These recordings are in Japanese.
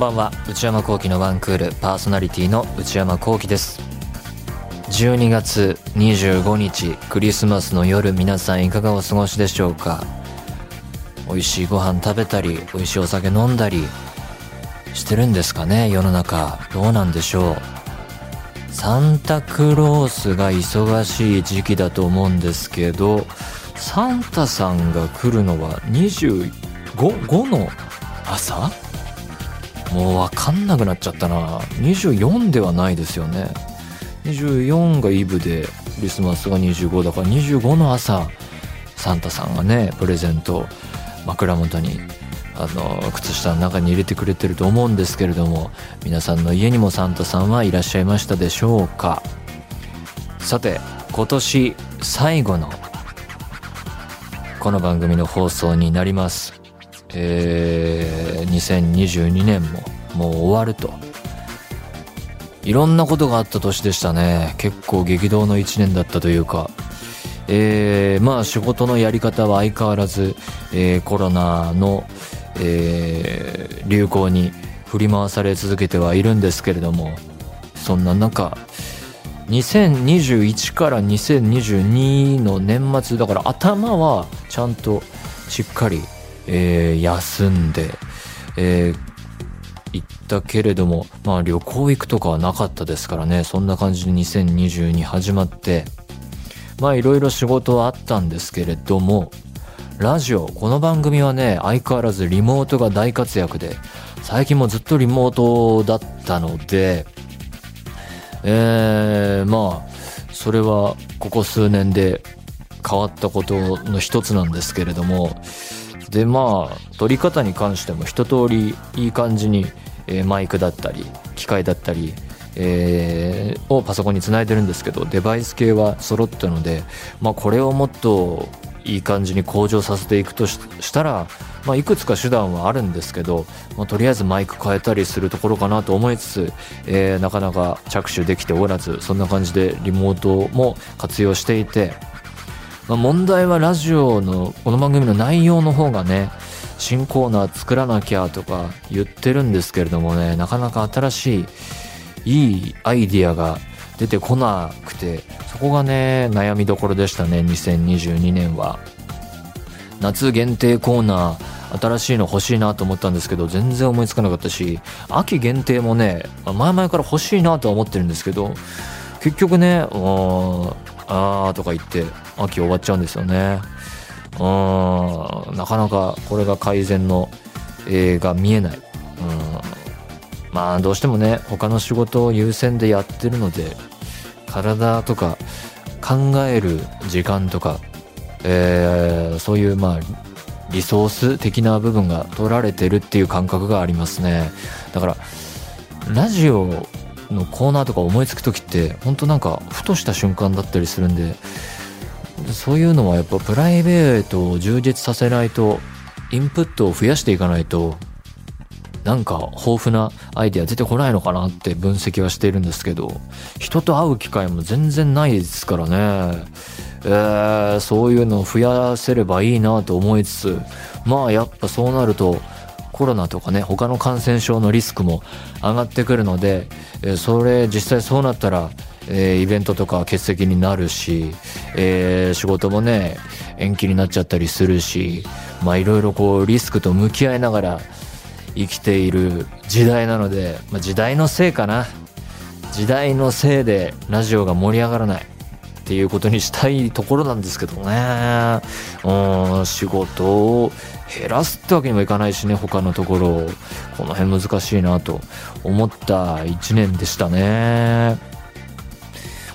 んばんは。内山聖輝のワンクールパーソナリティの内山聖輝です。12月25日クリスマスの夜皆さんいかがお過ごしでしょうか？美味しいご飯食べたり美味しいお酒飲んだりしてるんですかね？世の中どうなんでしょう？サンタクロースが忙しい時期だと思うんですけどサンタさんが来るのは25 5の朝？もうわかんなくなっちゃったな。24ではないですよね。24がイブでクリスマスが25だから25の朝サンタさんがねプレゼント枕元にあの靴下の中に入れてくれてると思うんですけれども皆さんの家にもサンタさんはいらっしゃいましたでしょうか。さて今年最後のこの番組の放送になります。えー、2022年ももう終わると。いろんなことがあった年でしたね。結構激動の1年だったというか。えー、まあ仕事のやり方は相変わらず、えー、コロナの、えー、流行に振り回され続けてはいるんですけれども。そんな中2021から2022の年末だから頭はちゃんとしっかりえー、休んで、えー、行ったけれども、まあ旅行行くとかはなかったですからね、そんな感じで2022始まって、まあいろいろ仕事はあったんですけれども、ラジオ、この番組はね、相変わらずリモートが大活躍で、最近もずっとリモートだったので、えー、まあ、それはここ数年で変わったことの一つなんですけれども、でまあ撮り方に関しても一通りいい感じに、えー、マイクだったり機械だったり、えー、をパソコンにつないでるんですけどデバイス系は揃ったので、まあ、これをもっといい感じに向上させていくとしたら、まあ、いくつか手段はあるんですけど、まあ、とりあえずマイク変えたりするところかなと思いつつ、えー、なかなか着手できておらずそんな感じでリモートも活用していてまあ、問題はラジオのこの番組の内容の方がね新コーナー作らなきゃとか言ってるんですけれどもねなかなか新しいいいアイディアが出てこなくてそこがね悩みどころでしたね2022年は。夏限定コーナー新しいの欲しいなと思ったんですけど全然思いつかなかったし秋限定もね前々から欲しいなとは思ってるんですけど結局ねあーとか言って秋終わっちゃうんですよね。うん。なかなかこれが改善の絵が見えない。うん。まあどうしてもね他の仕事を優先でやってるので体とか考える時間とか、えー、そういうまあリソース的な部分が取られてるっていう感覚がありますね。だからラジオのコーナーとか思いつく時って本当なんかふとした瞬間だったりするんでそういうのはやっぱプライベートを充実させないとインプットを増やしていかないとなんか豊富なアイデア出てこないのかなって分析はしているんですけど人と会う機会も全然ないですからね。えー、そういうのを増やせればいいなと思いつつまあやっぱそうなるとコロナとかね他の感染症のリスクも上がってくるので、えそれ実際そうなったら、えー、イベントとか欠席になるし、えー、仕事もね延期になっちゃったりするしまあいろいろこうリスクと向き合いながら生きている時代なので、まあ、時代のせいかな。時代のせいでラジオが盛り上がらない。っていうことにしたいところなんですけどね。うん仕事を減らすってわけにもいかないしね他のところこの辺難しいなと思った1年でしたね。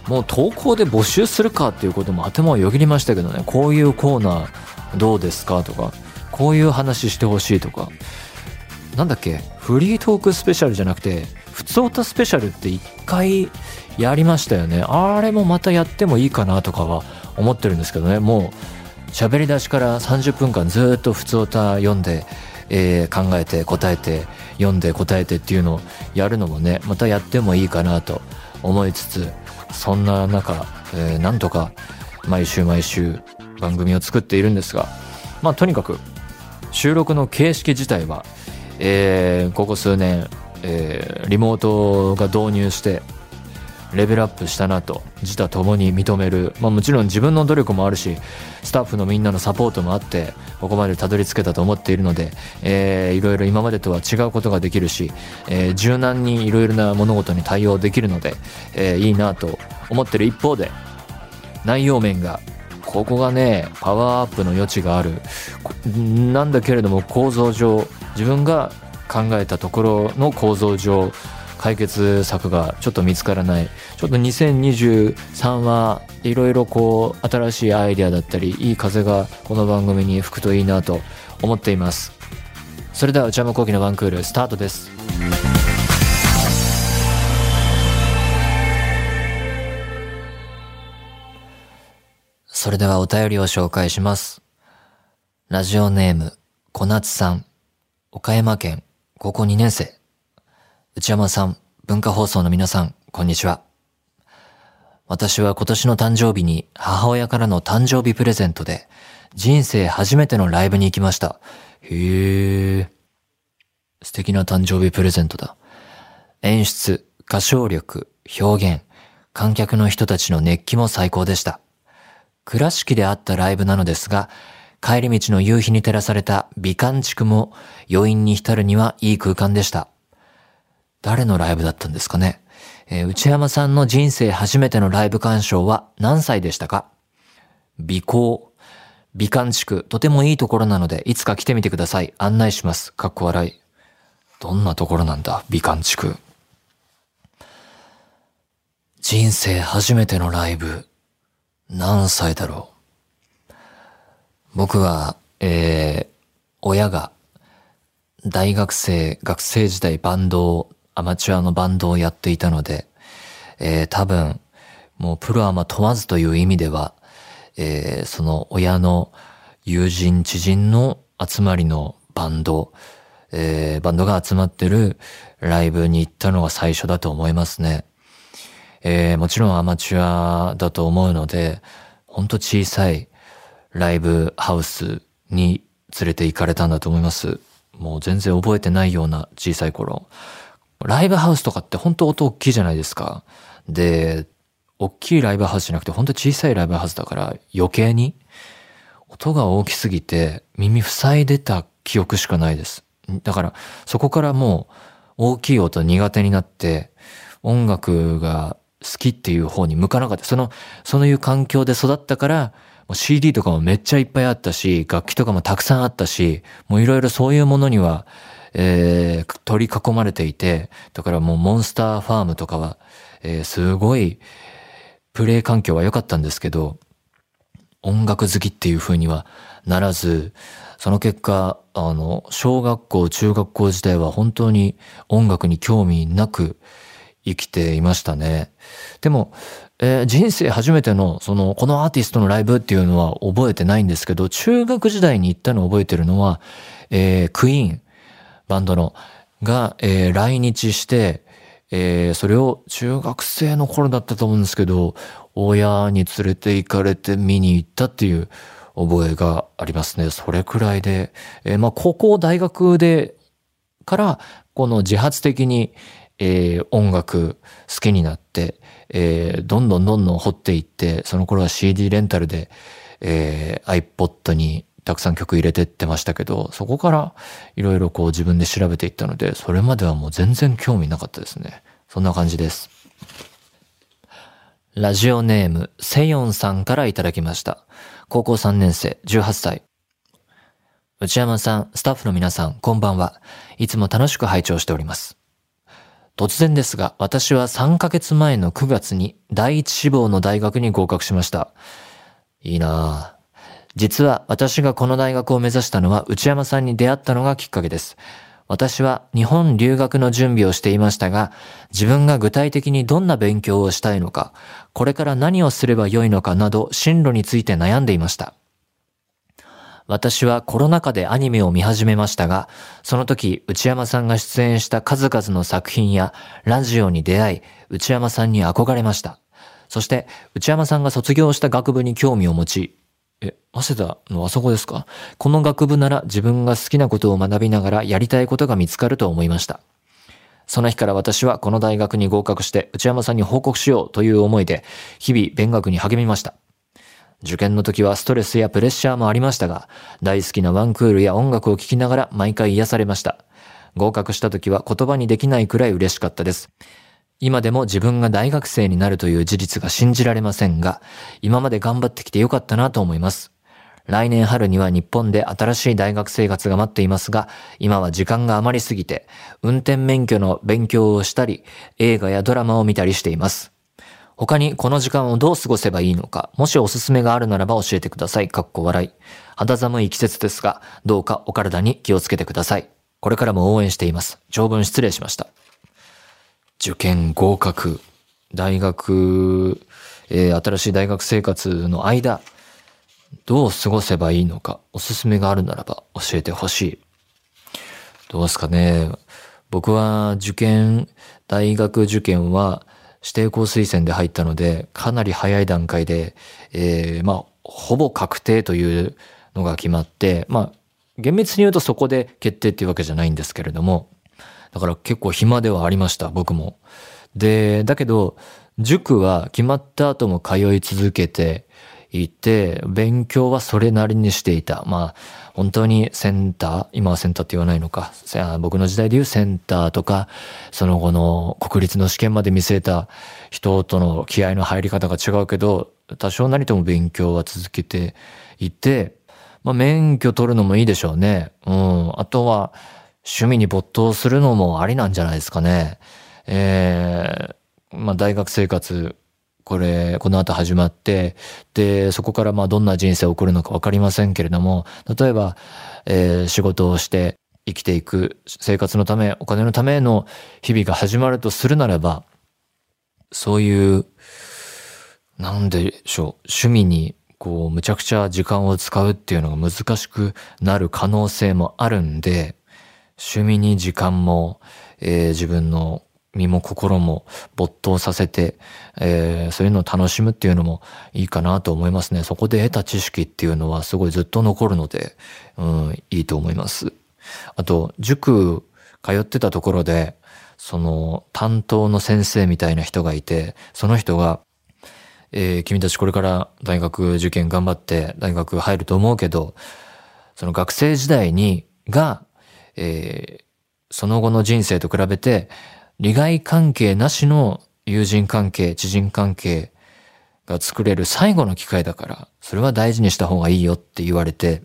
もう投稿で募集するかっていうことも頭をよぎりましたけどね。こういうコーナーどうですかとかこういう話してほしいとか。なんだっけ？フリートークスペシャルじゃなくて普通歌スペシャルって1回やりましたよね。あれもまたやってもいいかなとかは思ってるんですけどね。もう喋り出しから30分間ずっと普通歌読んで、えー、考えて答えて読んで答えてっていうのをやるのもねまたやってもいいかなと思いつつそんな中、えー、なんとか毎週毎週番組を作っているんですがまあとにかく収録の形式自体は、えー、ここ数年、えー、リモートが導入してレベルアップしたなと自他ともに認める、まあ、もちろん自分の努力もあるしスタッフのみんなのサポートもあってここまでたどり着けたと思っているので、えー、いろいろ今までとは違うことができるし、えー、柔軟にいろいろな物事に対応できるので、えー、いいなと思ってる一方で内容面がここがねパワーアップの余地がある。なんだけれども構造上自分が考えたところの構造上解決策がちょっと見つからない。ちょっと2023はいろいろこう新しいアイデアだったりいい風がこの番組に吹くといいなと思っています。それでは内山昂輝のワンクールスタートです。それではお便りを紹介します。ラジオネーム小夏さん。岡山県高校2年生。内山さん、文化放送の皆さん、こんにちは。私は今年の誕生日に母親からの誕生日プレゼントで人生初めてのライブに行きました。へえ。素敵な誕生日プレゼントだ。演出、歌唱力、表現、観客の人たちの熱気も最高でした。倉敷であったライブなのですが、帰り道の夕日に照らされた美観地区も余韻に浸るにはいい空間でした。誰のライブだったんですかね？えー、内山さんの人生初めてのライブ鑑賞は何歳でしたか？美行。美観地区、とてもいいところなので、いつか来てみてください。案内します。かっこ笑い。どんなところなんだ？美観地区。人生初めてのライブ。何歳だろう？僕は、えー、親が、大学生、学生時代バンドをアマチュアのバンドをやっていたので、えー、多分、もうプロアマ問わずという意味では、えー、その親の友人、知人の集まりのバンド、えー、バンドが集まってるライブに行ったのが最初だと思いますね。えー、もちろんアマチュアだと思うので、ほんと小さいライブハウスに連れて行かれたんだと思います。もう全然覚えてないような小さい頃。ライブハウスとかって本当音大きいじゃないですか。で、大きいライブハウスじゃなくて本当小さいライブハウスだから余計に音が大きすぎて耳塞いでた記憶しかないです。だからそこからもう大きい音苦手になって音楽が好きっていう方に向かなかった。その、そういう環境で育ったから CD とかもめっちゃいっぱいあったし、楽器とかもたくさんあったし、もういろいろそういうものにはえー、取り囲まれていて、だからもうモンスターファームとかは、えー、すごい、プレイ環境は良かったんですけど、音楽好きっていう風にはならず、その結果、あの、小学校、中学校時代は本当に音楽に興味なく生きていましたね。でも、えー、人生初めての、その、このアーティストのライブっていうのは覚えてないんですけど、中学時代に行ったのを覚えてるのは、えー、クイーン、バンドの、が、えー、来日して、えー、それを中学生の頃だったと思うんですけど、親に連れて行かれて見に行ったっていう覚えがありますね。それくらいで、えー、まあ、高校、大学で、から、この自発的に、えー、音楽好きになって、えー、どんどんどんどん掘っていって、その頃は CD レンタルで、えー、iPod にたくさん曲入れてってましたけど、そこからいろいろこう自分で調べていったので、それまではもう全然興味なかったですね。そんな感じです。ラジオネーム、セヨンさんからいただきました。高校3年生、18歳。内山さん、スタッフの皆さん、こんばんは。いつも楽しく拝聴しております。突然ですが、私は3ヶ月前の9月に第一志望の大学に合格しました。いいなぁ。実は私がこの大学を目指したのは内山さんに出会ったのがきっかけです。私は日本留学の準備をしていましたが、自分が具体的にどんな勉強をしたいのか、これから何をすればよいのかなど進路について悩んでいました。私はコロナ禍でアニメを見始めましたが、その時内山さんが出演した数々の作品やラジオに出会い、内山さんに憧れました。そして内山さんが卒業した学部に興味を持ち、え、早稲田のあそこですか？この学部なら自分が好きなことを学びながらやりたいことが見つかると思いました。その日から私はこの大学に合格して内山さんに報告しようという思いで日々勉学に励みました。受験の時はストレスやプレッシャーもありましたが、大好きなワンクールや音楽を聴きながら毎回癒されました。合格した時は言葉にできないくらい嬉しかったです。今でも自分が大学生になるという事実が信じられませんが、今まで頑張ってきてよかったなと思います。来年春には日本で新しい大学生活が待っていますが、今は時間が余りすぎて、運転免許の勉強をしたり、映画やドラマを見たりしています。他にこの時間をどう過ごせばいいのか、もしおすすめがあるならば教えてください。かっこ笑い。肌寒い季節ですが、どうかお体に気をつけてください。これからも応援しています。長文失礼しました。受験合格、大学、えー、新しい大学生活の間、どう過ごせばいいのか、おすすめがあるならば教えてほしい。どうですかね。僕は受験、大学受験は指定校推薦で入ったので、かなり早い段階で、えー、まあ、ほぼ確定というのが決まって、まあ、厳密に言うとそこで決定っていうわけじゃないんですけれども、だから結構暇ではありました、僕も。で、だけど、塾は決まった後も通い続けていて、勉強はそれなりにしていた。まあ、本当にセンター、今はセンターって言わないのか。僕の時代で言うセンターとか、その後の国立の試験まで見据えた人との気合の入り方が違うけど、多少なりとも勉強は続けていて、まあ、免許取るのもいいでしょうね。うん。あとは、趣味に没頭するのもありなんじゃないですかね。えー、まあ、大学生活、これ、この後始まって、で、そこからまあどんな人生を送るのかわかりませんけれども、例えば、えー、仕事をして生きていく生活のため、お金のための日々が始まるとするならば、そういう、なんでしょう、趣味にこう、むちゃくちゃ時間を使うっていうのが難しくなる可能性もあるんで、趣味に時間も、えー、自分の身も心も没頭させて、えー、そういうのを楽しむっていうのもいいかなと思いますね。そこで得た知識っていうのはすごいずっと残るので、うん、いいと思います。あと、塾通ってたところで、その担当の先生みたいな人がいて、その人が、えー、君たちこれから大学受験頑張って大学入ると思うけど、その学生時代に、が、えー、その後の人生と比べて、利害関係なしの友人関係、知人関係が作れる最後の機会だから、それは大事にした方がいいよって言われて、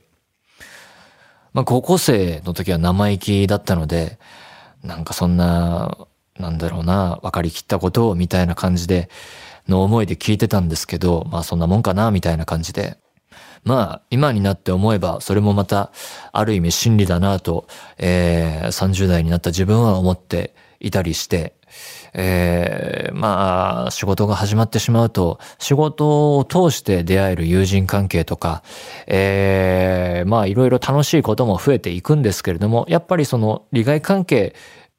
まあ高校生の時は生意気だったので、なんかそんな、なんだろうな、分かりきったことをみたいな感じで、の思いで聞いてたんですけど、まあそんなもんかな、みたいな感じで。まあ、今になって思えば、それもまた、ある意味真理だなと、えー、30代になった自分は思っていたりして、えー、まあ、仕事が始まってしまうと、仕事を通して出会える友人関係とか、えー、まあ、いろいろ楽しいことも増えていくんですけれども、やっぱりその利害関係、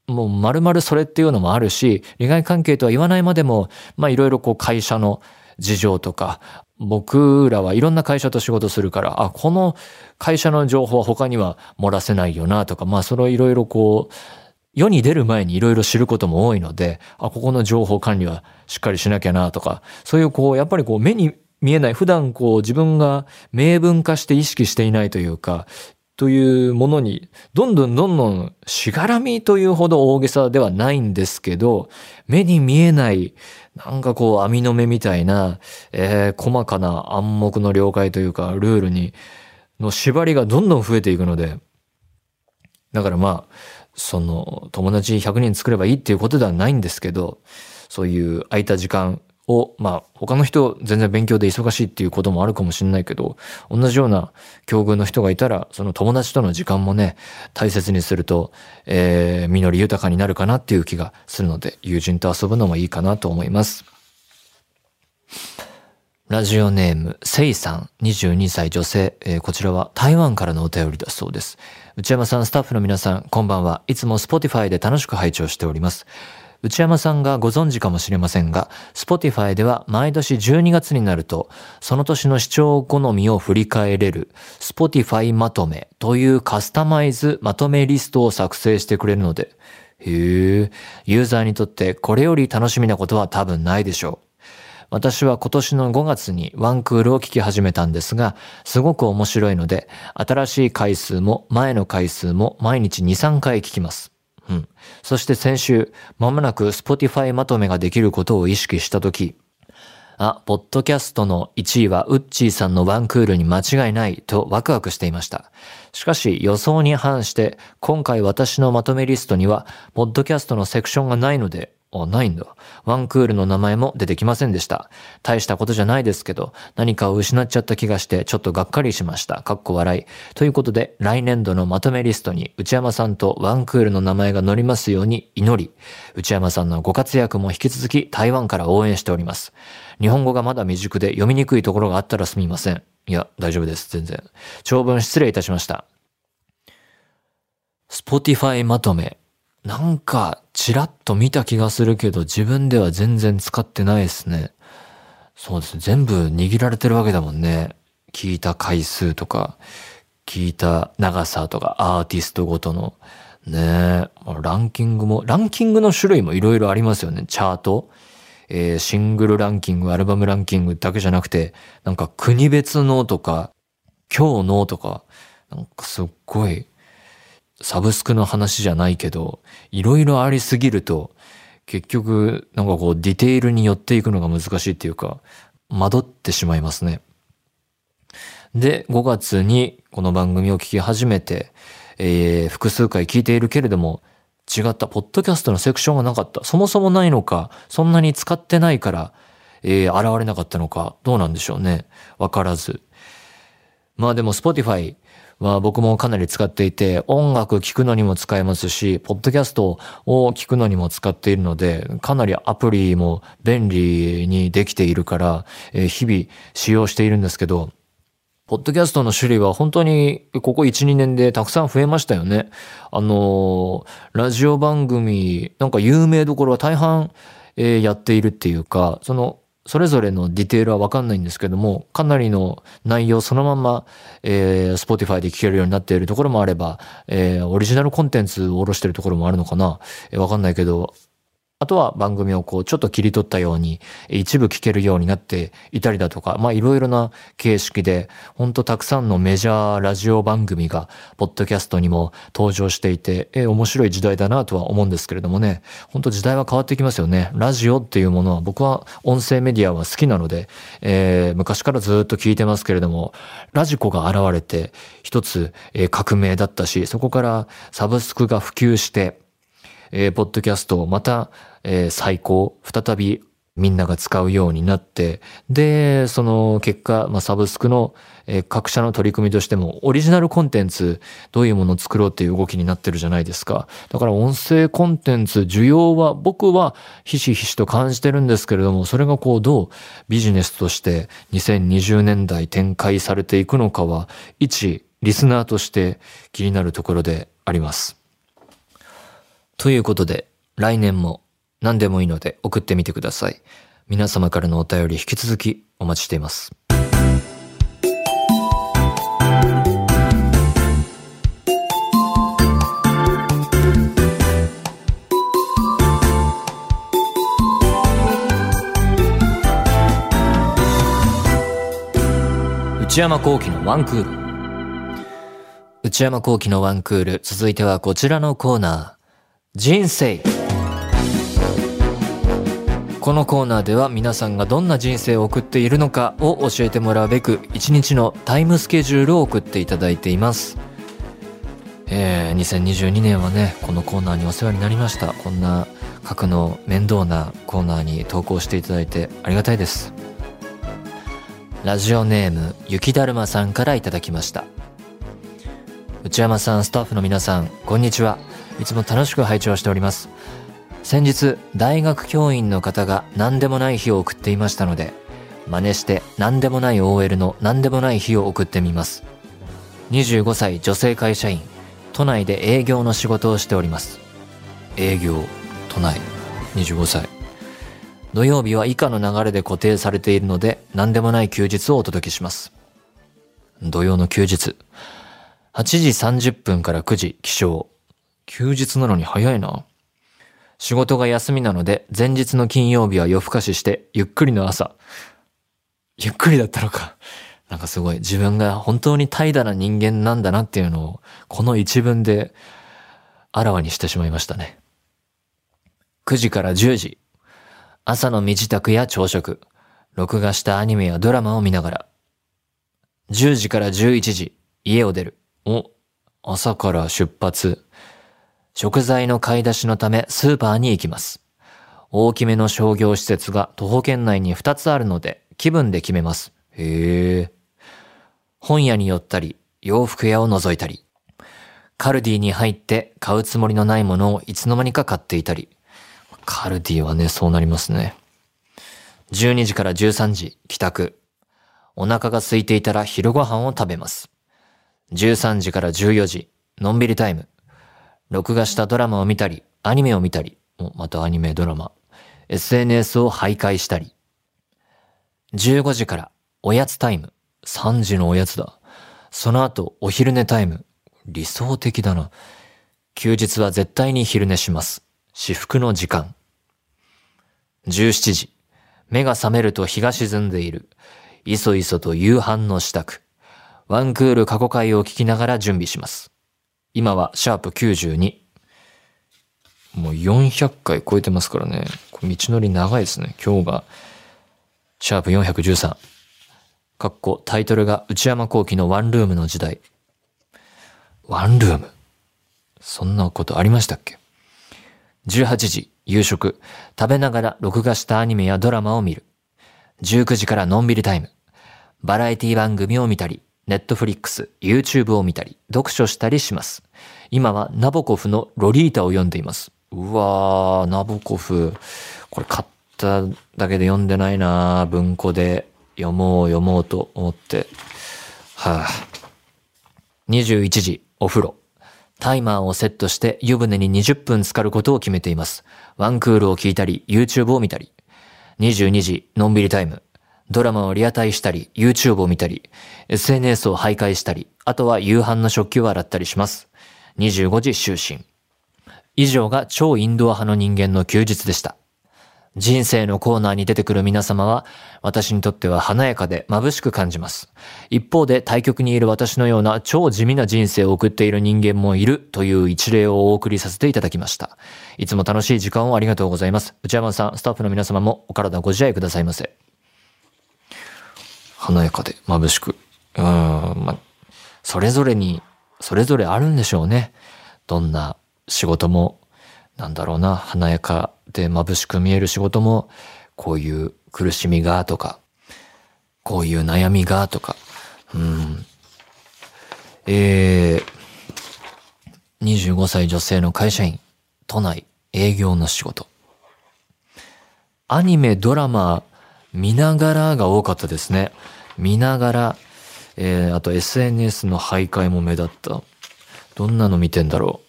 もう丸々それっていうのもあるし、利害関係とは言わないまでも、まあいろいろこう会社の事情とか、僕らはいろんな会社と仕事するから、あ、この会社の情報は他には漏らせないよなとか、まあそれをいろいろこう、世に出る前にいろいろ知ることも多いので、あ、ここの情報管理はしっかりしなきゃなとか、そういうこう、やっぱりこう目に見えない、普段こう自分が明文化して意識していないというか、というものに、どんどんどんどんしがらみというほど大げさではないんですけど、目に見えない、なんかこう網の目みたいな、えー、細かな暗黙の了解というか、ルールに、の縛りがどんどん増えていくので、だからまあ、その友達100人作ればいいっていうことではないんですけど、そういう空いた時間を、まあ他の人全然勉強で忙しいっていうこともあるかもしれないけど、同じような境遇の人がいたら、その友達との時間もね、大切にすると、えー、実り豊かになるかなっていう気がするので、友人と遊ぶのもいいかなと思います。ラジオネーム、セイさん、22歳女性、えー、こちらは台湾からのお便りだそうです。内山さん、スタッフの皆さん、こんばんは。いつも Spotify で楽しく拝聴しております。内山さんがご存知かもしれませんが、Spotify では毎年12月になると、その年の視聴好みを振り返れる Spotify まとめというカスタマイズまとめリストを作成してくれるので、へえ、ユーザーにとってこれより楽しみなことは多分ないでしょう。私は今年の5月にワンクールを聞き始めたんですが、すごく面白いので、新しい回数も前の回数も毎日2、3回聞きます。うん。そして先週、まもなく Spotify まとめができることを意識したとき、あ、ポッドキャストの1位はウッチーさんのワンクールに間違いないとワクワクしていました。しかし予想に反して、今回私のまとめリストには、ポッドキャストのセクションがないので、あ、ないんだ。ワンクールの名前も出てきませんでした。大したことじゃないですけど、何かを失っちゃった気がしてちょっとがっかりしました。かっこ笑い。ということで、来年度のまとめリストに内山さんとワンクールの名前が載りますように祈り、内山さんのご活躍も引き続き台湾から応援しております。日本語がまだ未熟で読みにくいところがあったらすみません。いや、大丈夫です。全然。長文失礼いたしました。Spotify まとめ。なんか、ちらっと見た気がするけど、自分では全然使ってないですね。そうですね。全部握られてるわけだもんね。聞いた回数とか、聞いた長さとか、アーティストごとの。ねえランキングも、ランキングの種類もいろいろありますよね。チャート。えー、シングルランキング、アルバムランキングだけじゃなくて、なんか国別のとか、今日のとか、なんかすっごいサブスクの話じゃないけど、いろいろありすぎると、結局、なんかこう、ディテールに寄っていくのが難しいっていうか、惑ってしまいますね。で、5月にこの番組を聞き始めて、えー、複数回聞いているけれども、違った、ポッドキャストのセクションがなかった。そもそもないのか、そんなに使ってないから、えー、現れなかったのか、どうなんでしょうね。わからず。まあでも、Spotify、は僕もかなり使っていて、音楽聴くのにも使えますし、ポッドキャストを聞くのにも使っているので、かなりアプリも便利にできているから、え日々使用しているんですけど、ポッドキャストの種類は本当にここ1、2年でたくさん増えましたよね。あのラジオ番組、なんか有名どころは大半、えー、やっているっていうか、そのそれぞれのディテールはわかんないんですけども、かなりの内容そのまま、えー、Spotify で聞けるようになっているところもあれば、えー、オリジナルコンテンツを下ろしてるところもあるのかな、えー、わかんないけど、あとは番組をこうちょっと切り取ったように一部聞けるようになっていたりだとか、まあいろいろな形式で、ほんとたくさんのメジャーラジオ番組がポッドキャストにも登場していて、え面白い時代だなとは思うんですけれどもね、本当時代は変わってきますよね。ラジオっていうものは僕は音声メディアは好きなので、えー、昔からずっと聞いてますけれども、ラジコが現れて一つ、え、革命だったし、そこからサブスクが普及して、えー、ポッドキャストをまた、えー、再興、再びみんなが使うようになって、で、その結果、まあ、サブスクの、えー、各社の取り組みとしても、オリジナルコンテンツ、どういうものを作ろうっていう動きになってるじゃないですか。だから音声コンテンツ、需要は、僕はひしひしと感じてるんですけれども、それがこう、どうビジネスとして2020年代展開されていくのかは、一、リスナーとして気になるところであります。ということで、来年も何でもいいので送ってみてください。皆様からのお便り引き続きお待ちしています。内山幸喜のワンクール。内山幸喜のワンクール。続いてはこちらのコーナー。人生。このコーナーでは皆さんがどんな人生を送っているのかを教えてもらうべく一日のタイムスケジュールを送っていただいています。えー、2022年はねこのコーナーにお世話になりました。こんな書くの面倒なコーナーに投稿していただいてありがたいです。ラジオネーム雪だるまさんからいただきました。内山さんスタッフの皆さんこんにちは。いつも楽しく拝聴しております。先日、大学教員の方が何でもない日を送っていましたので、真似して何でもない OL の何でもない日を送ってみます。25歳女性会社員、都内で営業の仕事をしております。営業、都内。25歳。土曜日は以下の流れで固定されているので、何でもない休日をお届けします。土曜の休日。8時30分から9時起床。休日なのに早いな。仕事が休みなので、前日の金曜日は夜更かしして、ゆっくりの朝。ゆっくりだったのか。なんかすごい自分が本当に怠惰な人間なんだなっていうのを、この一文であらわにしてしまいましたね。9時から10時。朝の身支度や朝食。録画したアニメやドラマを見ながら。10時から11時。家を出る。お、朝から出発。食材の買い出しのためスーパーに行きます。大きめの商業施設が徒歩圏内に2つあるので気分で決めます。へえ。本屋に寄ったり、洋服屋を覗いたり、カルディに入って買うつもりのないものをいつの間にか買っていたり、カルディはね、そうなりますね。12時から13時、帰宅。お腹が空いていたら昼ご飯を食べます。13時から14時、のんびりタイム。録画したドラマを見たり、アニメを見たり、またアニメドラマ、SNS を徘徊したり。15時からおやつタイム。3時のおやつだ。その後、お昼寝タイム。理想的だな。休日は絶対に昼寝します。至福の時間。17時。目が覚めると日が沈んでいる。いそいそと夕飯の支度。ワンクール過去回を聞きながら準備します。今はシャープ92。もう400回超えてますからね。道のり長いですね。今日が、シャープ413。かっこタイトルが内山幸喜のワンルームの時代。ワンルーム？そんなことありましたっけ ?18 時、夕食。食べながら録画したアニメやドラマを見る。19時からのんびりタイム。バラエティ番組を見たり、ネットフリックス、YouTube を見たり、読書したりします。今はナボコフのロリータを読んでいます。うわー、ナボコフ。これ買っただけで読んでないな文庫で読もう読もうと思って。はぁ、21時、お風呂。タイマーをセットして湯船に20分浸かることを決めています。ワンクールを聞いたり、YouTube を見たり。22時、のんびりタイム。ドラマをリアタイしたり、YouTube を見たり、SNS を徘徊したり、あとは夕飯の食器を洗ったりします。25時就寝。以上が超インドア派の人間の休日でした。人生のコーナーに出てくる皆様は、私にとっては華やかで眩しく感じます。一方で対局にいる私のような超地味な人生を送っている人間もいるという一例をお送りさせていただきました。いつも楽しい時間をありがとうございます。内山さん、スタッフの皆様もお体ご自愛くださいませ。華やかで眩しく。うん、まあそれぞれに、それぞれあるんでしょうね。どんな仕事も、なんだろうな、華やかで眩しく見える仕事も、こういう苦しみがとか、こういう悩みがとか、うん。えー、25歳女性の会社員、都内営業の仕事。アニメ、ドラマ、見ながらが多かったですね。見ながら、えー、あと SNS の徘徊も目立った。どんなの見てんだろ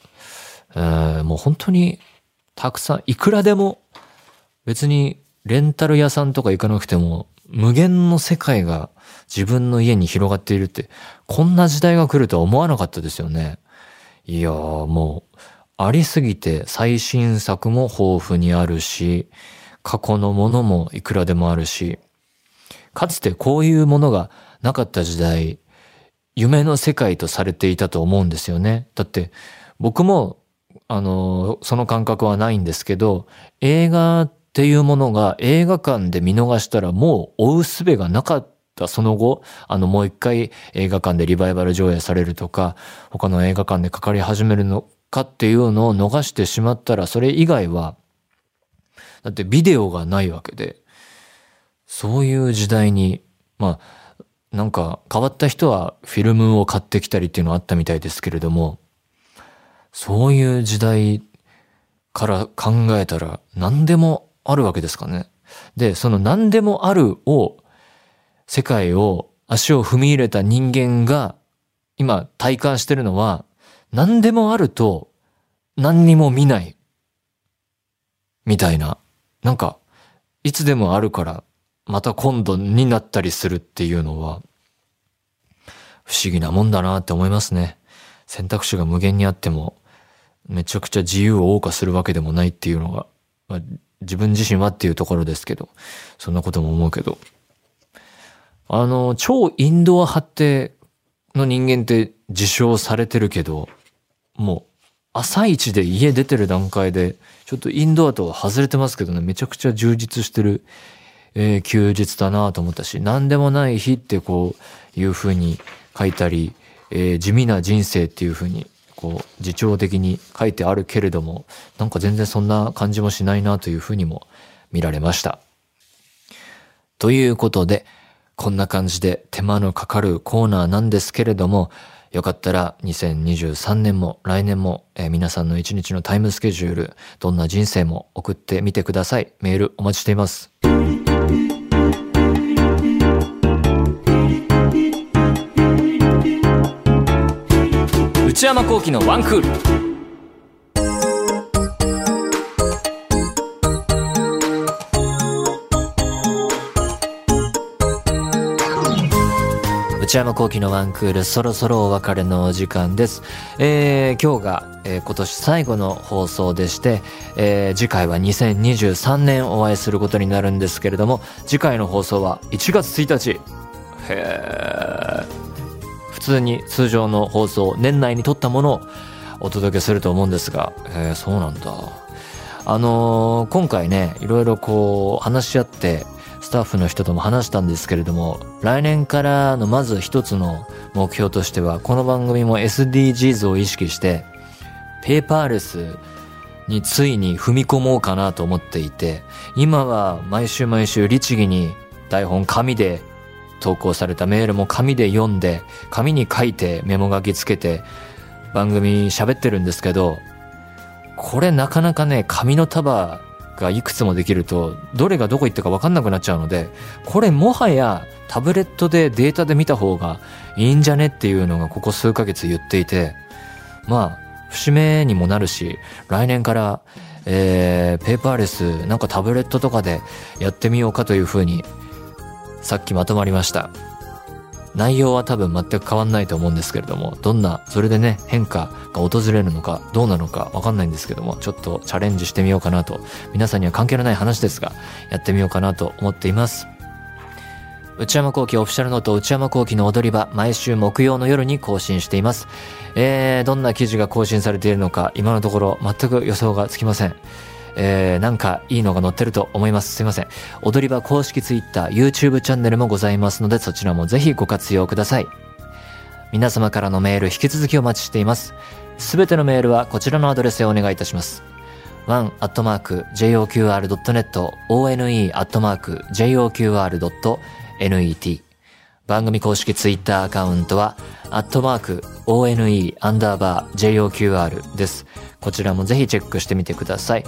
う。えー、もう本当にたくさん、いくらでも、別にレンタル屋さんとか行かなくても、無限の世界が自分の家に広がっているって、こんな時代が来るとは思わなかったですよね。いやーもう、ありすぎて最新作も豊富にあるし、過去のものもいくらでもあるし、かつてこういうものがなかった時代、夢の世界とされていたと思うんですよね。だって僕もあの、その感覚はないんですけど、映画っていうものが映画館で見逃したらもう追う術がなかったその後、あのもう一回映画館でリバイバル上映されるとか、他の映画館でかかり始めるのかっていうのを逃してしまったら、それ以外は、だってビデオがないわけで、そういう時代に、まあ、なんか変わった人はフィルムを買ってきたりっていうのはあったみたいですけれども、そういう時代から考えたら何でもあるわけですかね。で、その何でもあるを、世界を足を踏み入れた人間が今体感してるのは何でもあると何にも見ない。みたいな。なんか、いつでもあるから、また今度になったりするっていうのは、不思議なもんだなって思いますね。選択肢が無限にあっても、めちゃくちゃ自由を謳歌するわけでもないっていうのが、まあ、自分自身はっていうところですけど、そんなことも思うけど。あの、超インドア派っての人間って自称されてるけど、もう朝一で家出てる段階で、ちょっとインドアとは外れてますけどね、めちゃくちゃ充実してる、えー、休日だなと思ったし、何でもない日ってこういう風に書いたり、えー、地味な人生っていう風に、こう、自重的に書いてあるけれども、なんか全然そんな感じもしないなという風にも見られました。ということで、こんな感じで手間のかかるコーナーなんですけれども、よかったら2023年も来年も、えー、皆さんの一日のタイムスケジュール、どんな人生も送ってみてください。メールお待ちしています。内山幸喜のワンクール。内山幸喜のワンクール、そろそろお別れのお時間です。えー、今日が、えー、今年最後の放送でして、えー、次回は2023年お会いすることになるんですけれども、次回の放送は1月1日。へー。普通に通常の放送、年内に撮ったものをお届けすると思うんですが、えー、そうなんだ。あのー、今回ね、いろいろこう話し合って、タッフの人とも話したんですけれども、来年からのまず一つの目標としては、この番組も SDGs を意識して、ペーパーレスについに踏み込もうかなと思っていて、今は毎週毎週律儀に台本紙で投稿されたメールも紙で読んで、紙に書いてメモ書きつけて番組喋ってるんですけど、これなかなかね、紙の束がいくつもできると、どれがどこ行ったか分かんなくなっちゃうので、これもはやタブレットでデータで見た方がいいんじゃねっていうのがここ数ヶ月言っていて、まあ、節目にもなるし、来年から、えー、ペーパーレス、なんかタブレットとかでやってみようかというふうに、さっきまとまりました。内容は多分全く変わんないと思うんですけれども、どんな、それでね、変化が訪れるのか、どうなのかわかんないんですけども、ちょっとチャレンジしてみようかなと、皆さんには関係のない話ですが、やってみようかなと思っています。内山幸喜オフィシャルノート内山幸喜の踊り場、毎週木曜の夜に更新しています。えー、どんな記事が更新されているのか、今のところ全く予想がつきません。えー、なんかいいのが載ってると思います。すいません。踊り場公式 Twitter、YouTube チャンネルもございますので、そちらもぜひご活用ください。皆様からのメール引き続きお待ちしています。すべてのメールはこちらのアドレスへお願いいたします。one.joqr.net one.joqr.net 番組公式ツイッターアカウントは、アットマーク、one アンダーバー joqr です。こちらもぜひチェックしてみてください。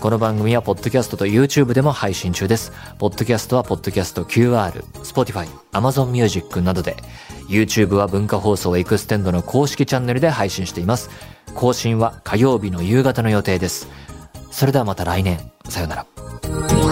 この番組はポッドキャストと YouTube でも配信中です。ポッドキャストはポッドキャスト QR、Spotify、Amazon Music などで、YouTube は文化放送エクステンドの公式チャンネルで配信しています。更新は火曜日の夕方の予定です。それではまた来年。さよなら。